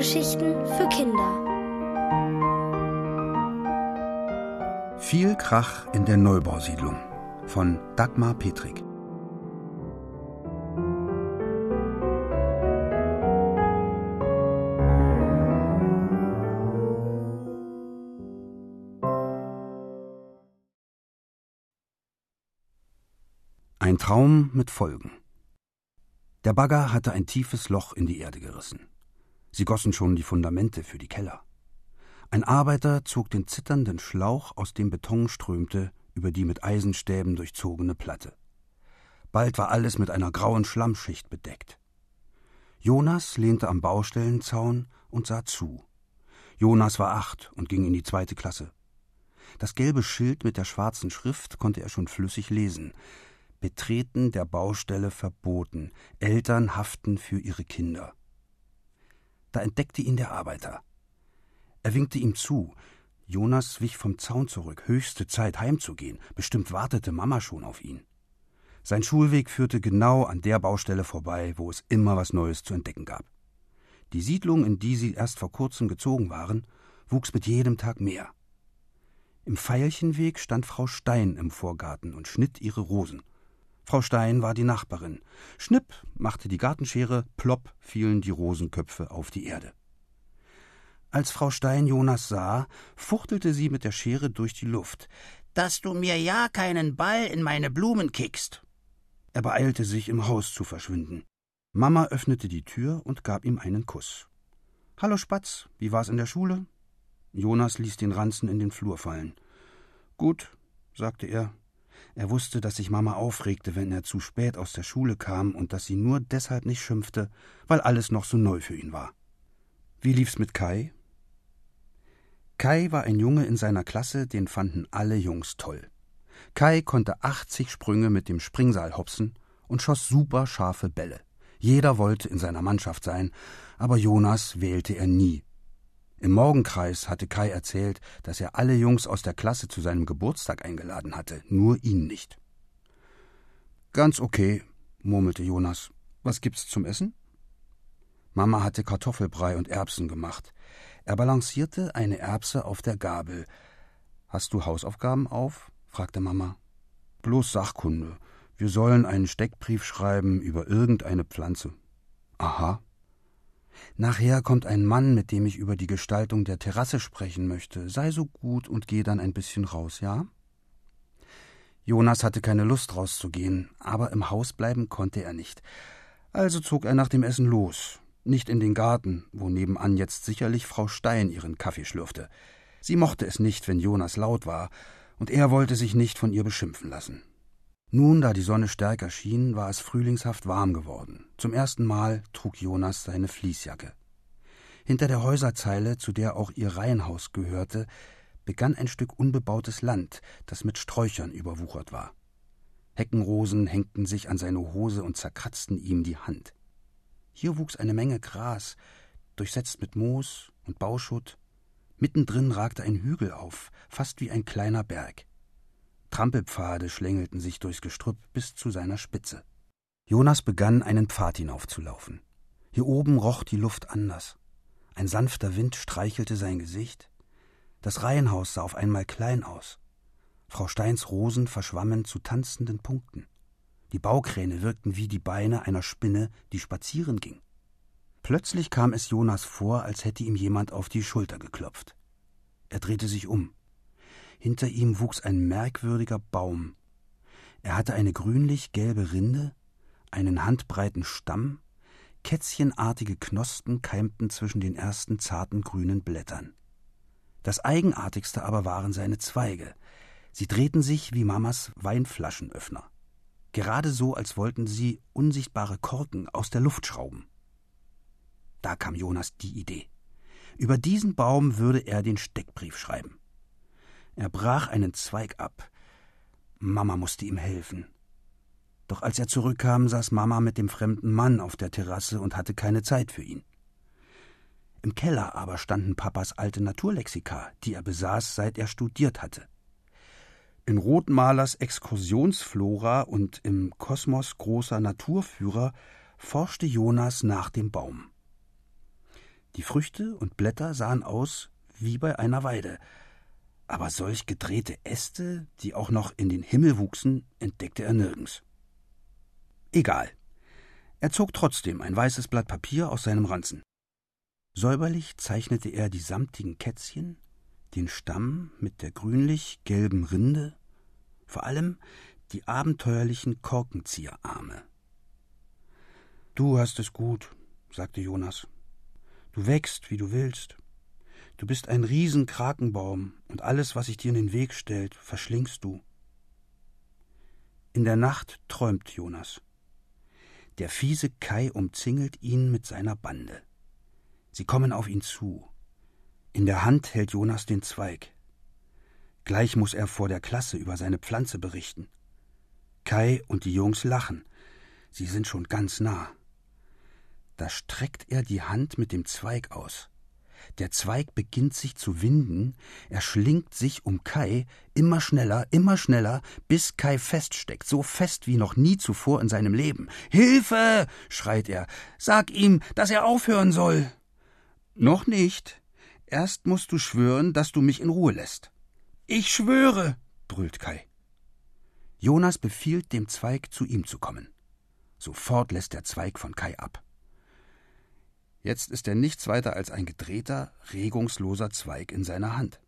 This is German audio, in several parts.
Hörgeschichten für Kinder. Viel Krach in der Neubausiedlung von Dagmar Petrik. Ein Traum mit Folgen. Der Bagger hatte ein tiefes Loch in die Erde gerissen. Sie gossen schon die Fundamente für die Keller. Ein Arbeiter zog den zitternden Schlauch, aus dem Beton strömte, über die mit Eisenstäben durchzogene Platte. Bald war alles mit einer grauen Schlammschicht bedeckt. Jonas lehnte am Baustellenzaun und sah zu. Jonas war acht und ging in die zweite Klasse. Das gelbe Schild mit der schwarzen Schrift konnte er schon flüssig lesen. Betreten der Baustelle verboten. Eltern haften für ihre Kinder. Da entdeckte ihn der Arbeiter. Er winkte ihm zu. Jonas wich vom Zaun zurück. Höchste Zeit, heimzugehen. Bestimmt wartete Mama schon auf ihn. Sein Schulweg führte genau an der Baustelle vorbei, wo es immer was Neues zu entdecken gab. Die Siedlung, in die sie erst vor kurzem gezogen waren, wuchs mit jedem Tag mehr. Im Veilchenweg stand Frau Stein im Vorgarten und schnitt ihre Rosen. Frau Stein war die Nachbarin. Schnipp machte die Gartenschere, plopp fielen die Rosenköpfe auf die Erde. Als Frau Stein Jonas sah, fuchtelte sie mit der Schere durch die Luft. Dass du mir ja keinen Ball in meine Blumen kickst. Er beeilte sich, im Haus zu verschwinden. Mama öffnete die Tür und gab ihm einen Kuss. Hallo Spatz, wie war's in der Schule? Jonas ließ den Ranzen in den Flur fallen. Gut, sagte er, er wusste, dass sich Mama aufregte, wenn er zu spät aus der Schule kam und dass sie nur deshalb nicht schimpfte, weil alles noch so neu für ihn war. Wie lief's mit Kai? Kai war ein Junge in seiner Klasse, den fanden alle Jungs toll. Kai konnte 80 Sprünge mit dem Springseil hopsen und schoss super scharfe Bälle. Jeder wollte in seiner Mannschaft sein, aber Jonas wählte er nie. Im Morgenkreis hatte Kai erzählt, dass er alle Jungs aus der Klasse zu seinem Geburtstag eingeladen hatte, nur ihn nicht. Ganz okay, murmelte Jonas. Was gibt's zum Essen? Mama hatte Kartoffelbrei und Erbsen gemacht. Er balancierte eine Erbse auf der Gabel. Hast du Hausaufgaben auf? fragte Mama. Bloß Sachkunde. Wir sollen einen Steckbrief schreiben über irgendeine Pflanze. Aha, Nachher kommt ein Mann, mit dem ich über die Gestaltung der Terrasse sprechen möchte. Sei so gut und geh dann ein bisschen raus, ja? Jonas hatte keine Lust rauszugehen, aber im Haus bleiben konnte er nicht. Also zog er nach dem Essen los. Nicht in den Garten, wo nebenan jetzt sicherlich Frau Stein ihren Kaffee schlürfte. Sie mochte es nicht, wenn Jonas laut war, und er wollte sich nicht von ihr beschimpfen lassen. Nun, da die Sonne stärker schien, war es frühlingshaft warm geworden. Zum ersten Mal trug Jonas seine Fließjacke. Hinter der Häuserzeile, zu der auch ihr Reihenhaus gehörte, begann ein Stück unbebautes Land, das mit Sträuchern überwuchert war. Heckenrosen hängten sich an seine Hose und zerkratzten ihm die Hand. Hier wuchs eine Menge Gras, durchsetzt mit Moos und Bauschutt. Mittendrin ragte ein Hügel auf, fast wie ein kleiner Berg. Trampelpfade schlängelten sich durchs Gestrüpp bis zu seiner Spitze. Jonas begann, einen Pfad hinaufzulaufen. Hier oben roch die Luft anders. Ein sanfter Wind streichelte sein Gesicht. Das Reihenhaus sah auf einmal klein aus. Frau Steins Rosen verschwammen zu tanzenden Punkten. Die Baukräne wirkten wie die Beine einer Spinne, die spazieren ging. Plötzlich kam es Jonas vor, als hätte ihm jemand auf die Schulter geklopft. Er drehte sich um. Hinter ihm wuchs ein merkwürdiger Baum. Er hatte eine grünlich-gelbe Rinde, einen handbreiten Stamm, kätzchenartige Knospen keimten zwischen den ersten zarten grünen Blättern. Das Eigenartigste aber waren seine Zweige. Sie drehten sich wie Mamas Weinflaschenöffner. Gerade so, als wollten sie unsichtbare Korken aus der Luft schrauben. Da kam Jonas die Idee. Über diesen Baum würde er den Steckbrief schreiben. Er brach einen Zweig ab. Mama musste ihm helfen. Doch als er zurückkam, saß Mama mit dem fremden Mann auf der Terrasse und hatte keine Zeit für ihn. Im Keller aber standen Papas alte Naturlexika, die er besaß, seit er studiert hatte. In Rotmalers Exkursionsflora und im Kosmos großer Naturführer forschte Jonas nach dem Baum. Die Früchte und Blätter sahen aus wie bei einer Weide, aber solch gedrehte Äste, die auch noch in den Himmel wuchsen, entdeckte er nirgends. Egal. Er zog trotzdem ein weißes Blatt Papier aus seinem Ranzen. Säuberlich zeichnete er die samtigen Kätzchen, den Stamm mit der grünlich-gelben Rinde, vor allem die abenteuerlichen Korkenzieherarme. Du hast es gut, sagte Jonas. Du wächst, wie du willst. Du bist ein Riesenkrakenbaum, und alles, was sich dir in den Weg stellt, verschlingst du. In der Nacht träumt Jonas. Der fiese Kai umzingelt ihn mit seiner Bande. Sie kommen auf ihn zu. In der Hand hält Jonas den Zweig. Gleich muss er vor der Klasse über seine Pflanze berichten. Kai und die Jungs lachen. Sie sind schon ganz nah. Da streckt er die Hand mit dem Zweig aus. Der Zweig beginnt sich zu winden, er schlingt sich um Kai, immer schneller, immer schneller, bis Kai feststeckt, so fest wie noch nie zuvor in seinem Leben. Hilfe! schreit er. Sag ihm, dass er aufhören soll. Noch nicht. Erst musst du schwören, dass du mich in Ruhe lässt. Ich schwöre, brüllt Kai. Jonas befiehlt dem Zweig, zu ihm zu kommen. Sofort lässt der Zweig von Kai ab. Jetzt ist er nichts weiter als ein gedrehter, regungsloser Zweig in seiner Hand.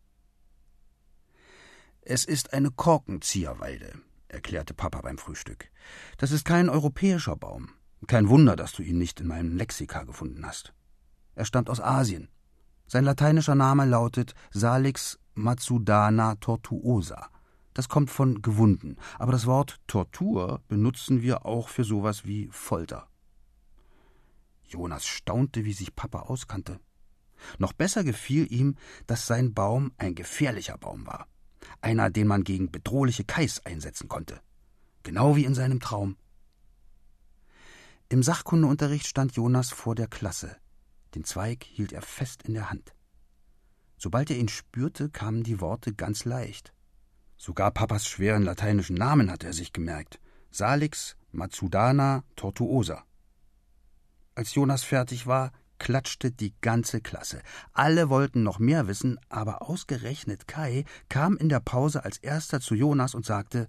Es ist eine Korkenzieherweide, erklärte Papa beim Frühstück. Das ist kein europäischer Baum. Kein Wunder, dass du ihn nicht in meinem Lexika gefunden hast. Er stammt aus Asien. Sein lateinischer Name lautet Salix Matsudana tortuosa. Das kommt von gewunden, aber das Wort Tortur benutzen wir auch für sowas wie Folter. Jonas staunte, wie sich Papa auskannte. Noch besser gefiel ihm, dass sein Baum ein gefährlicher Baum war. Einer, den man gegen bedrohliche Kais einsetzen konnte. Genau wie in seinem Traum. Im Sachkundeunterricht stand Jonas vor der Klasse. Den Zweig hielt er fest in der Hand. Sobald er ihn spürte, kamen die Worte ganz leicht. Sogar Papas schweren lateinischen Namen hatte er sich gemerkt. Salix, Matsudana, Tortuosa. Als Jonas fertig war, klatschte die ganze Klasse. Alle wollten noch mehr wissen, aber ausgerechnet Kai kam in der Pause als erster zu Jonas und sagte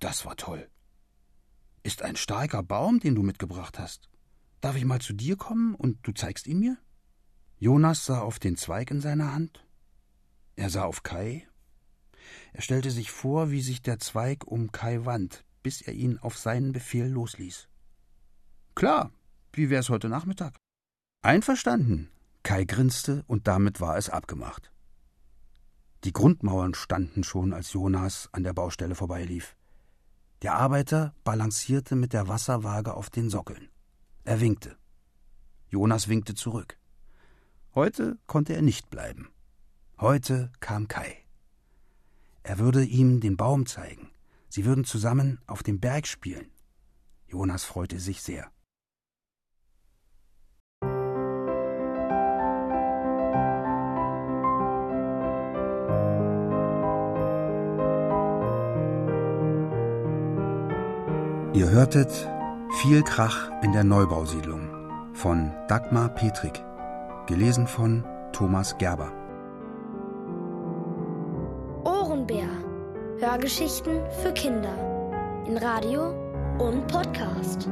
Das war toll. Ist ein starker Baum, den du mitgebracht hast. Darf ich mal zu dir kommen und du zeigst ihn mir? Jonas sah auf den Zweig in seiner Hand. Er sah auf Kai. Er stellte sich vor, wie sich der Zweig um Kai wand, bis er ihn auf seinen Befehl losließ. Klar, wie wär's heute Nachmittag? Einverstanden. Kai grinste und damit war es abgemacht. Die Grundmauern standen schon, als Jonas an der Baustelle vorbeilief. Der Arbeiter balancierte mit der Wasserwaage auf den Sockeln. Er winkte. Jonas winkte zurück. Heute konnte er nicht bleiben. Heute kam Kai. Er würde ihm den Baum zeigen. Sie würden zusammen auf dem Berg spielen. Jonas freute sich sehr. Ihr hörtet Viel Krach in der Neubausiedlung von Dagmar Petrik, gelesen von Thomas Gerber. Ohrenbär. Hörgeschichten für Kinder in Radio und Podcast.